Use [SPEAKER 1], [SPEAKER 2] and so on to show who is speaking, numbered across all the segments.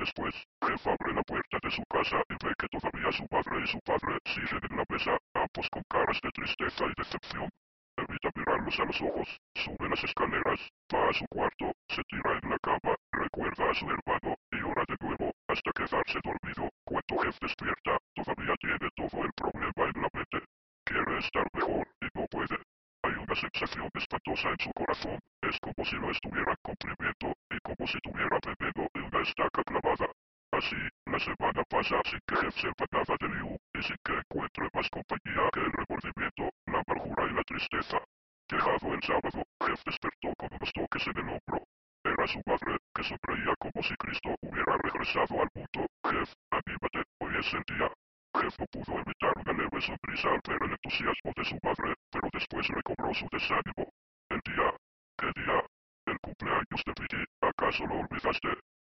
[SPEAKER 1] después, Jeff abre la puerta de su casa y ve que todavía su madre y su padre siguen en la mesa, ambos con caras de tristeza y decepción. Evita mirarlos a los ojos, sube las escaleras, va a su cuarto, se tira en la cama, recuerda a su hermano y ora de nuevo hasta quedarse dormido. Cuando Jeff despierta, todavía tiene todo el problema en la mente. Quiere estar mejor y no puede. Hay una sensación espantosa en su corazón, es como si lo estuvieran comprimiendo y como si tuviera veneno de una estaca clavada. Así, la semana pasa sin que Jeff sepa nada de Liu y sin que encuentre más compañía que el remordimiento, la amargura y la tristeza. Dejado el sábado, Jeff despertó con unos toques en el hombro. Era su madre, que sonreía como si Cristo hubiera regresado al mundo. Jeff, anímate, hoy es el día. Jeff no pudo evitar una leve sonrisa al ver el entusiasmo de su madre, después recobró su desánimo. El día, ¿qué día? El cumpleaños de Piggy, ¿acaso lo olvidaste?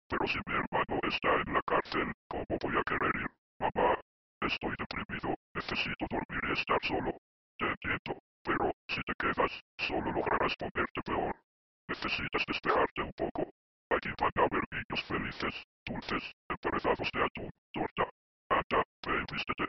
[SPEAKER 1] Pero si mi hermano está en la cárcel, ¿cómo voy a querer ir? Mamá, estoy deprimido, necesito dormir y estar solo. Te entiendo, pero si te quedas, solo lograrás ponerte peor. Necesitas despejarte un poco. Allí van a haber niños felices, dulces, emparedados de atún, torta. Anda, ve y vístete.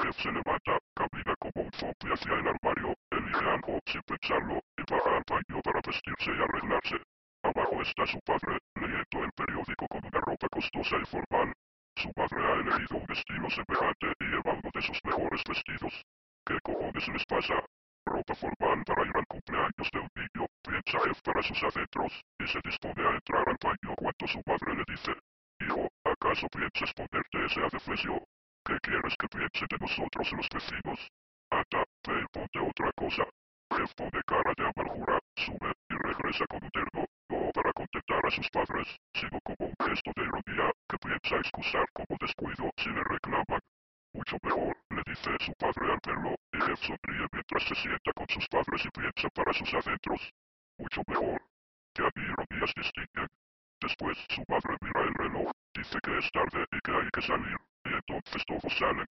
[SPEAKER 1] Jeff se levanta, camina como un zombie hacia el armario, elige algo sin pensarlo baja al baño para vestirse y arreglarse. Abajo está su padre, leyendo el periódico con una ropa costosa y formal. Su padre ha elegido un estilo semejante y lleva uno de sus mejores vestidos. ¿Qué cojones les pasa? Ropa formal para ir al cumpleaños de un niño, piensa Jeff para sus adentros, y se dispone a entrar al baño cuando su padre le dice, Hijo, ¿acaso piensas ponerte ese adefesio? ¿Qué quieres que piensen de nosotros los vecinos? Ve y ponte otra cosa. Jeff pone cara de amargura, sube y regresa con un terno, no para contentar a sus padres, sino como un gesto de ironía que piensa excusar como descuido si le reclaman. Mucho mejor, le dice su padre al verlo, y Jeff sonríe mientras se sienta con sus padres y piensa para sus adentros. Mucho mejor. Ya ni ironías distinguen. Después su madre mira el reloj, dice que es tarde y que hay que salir, y entonces todos salen.